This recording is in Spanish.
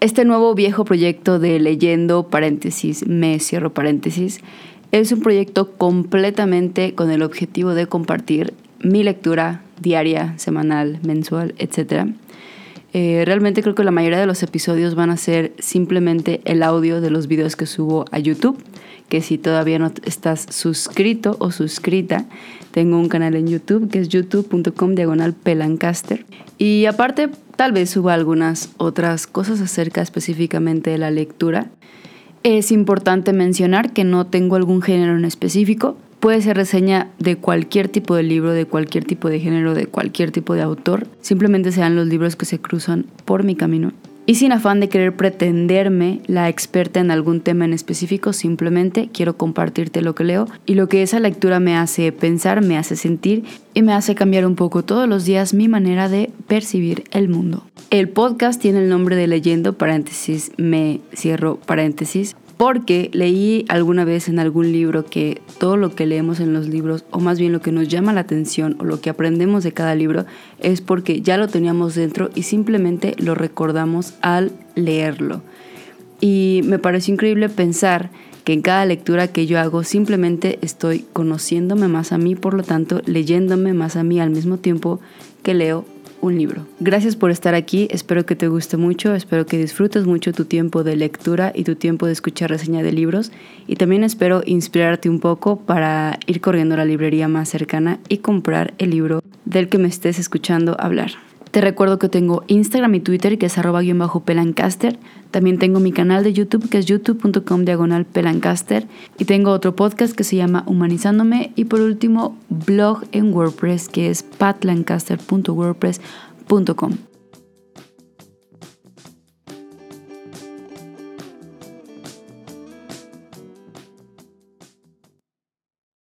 Este nuevo viejo proyecto de leyendo paréntesis, me cierro paréntesis, es un proyecto completamente con el objetivo de compartir mi lectura diaria, semanal, mensual, etc. Eh, realmente creo que la mayoría de los episodios van a ser simplemente el audio de los videos que subo a YouTube, que si todavía no estás suscrito o suscrita, tengo un canal en YouTube que es youtube.com diagonal pelancaster. Y aparte, tal vez suba algunas otras cosas acerca específicamente de la lectura. Es importante mencionar que no tengo algún género en específico. Puede ser reseña de cualquier tipo de libro, de cualquier tipo de género, de cualquier tipo de autor. Simplemente sean los libros que se cruzan por mi camino. Y sin afán de querer pretenderme la experta en algún tema en específico, simplemente quiero compartirte lo que leo y lo que esa lectura me hace pensar, me hace sentir y me hace cambiar un poco todos los días mi manera de percibir el mundo. El podcast tiene el nombre de Leyendo, paréntesis, me cierro paréntesis, porque leí alguna vez en algún libro que todo lo que leemos en los libros, o más bien lo que nos llama la atención o lo que aprendemos de cada libro, es porque ya lo teníamos dentro y simplemente lo recordamos al leerlo. Y me pareció increíble pensar que en cada lectura que yo hago simplemente estoy conociéndome más a mí, por lo tanto leyéndome más a mí al mismo tiempo que leo un libro. Gracias por estar aquí, espero que te guste mucho, espero que disfrutes mucho tu tiempo de lectura y tu tiempo de escuchar reseña de libros y también espero inspirarte un poco para ir corriendo a la librería más cercana y comprar el libro del que me estés escuchando hablar. Te recuerdo que tengo Instagram y Twitter que es arroba guion bajo pelancaster. También tengo mi canal de YouTube que es youtube.com diagonal pelancaster. Y tengo otro podcast que se llama Humanizándome. Y por último, blog en WordPress que es patlancaster.wordpress.com.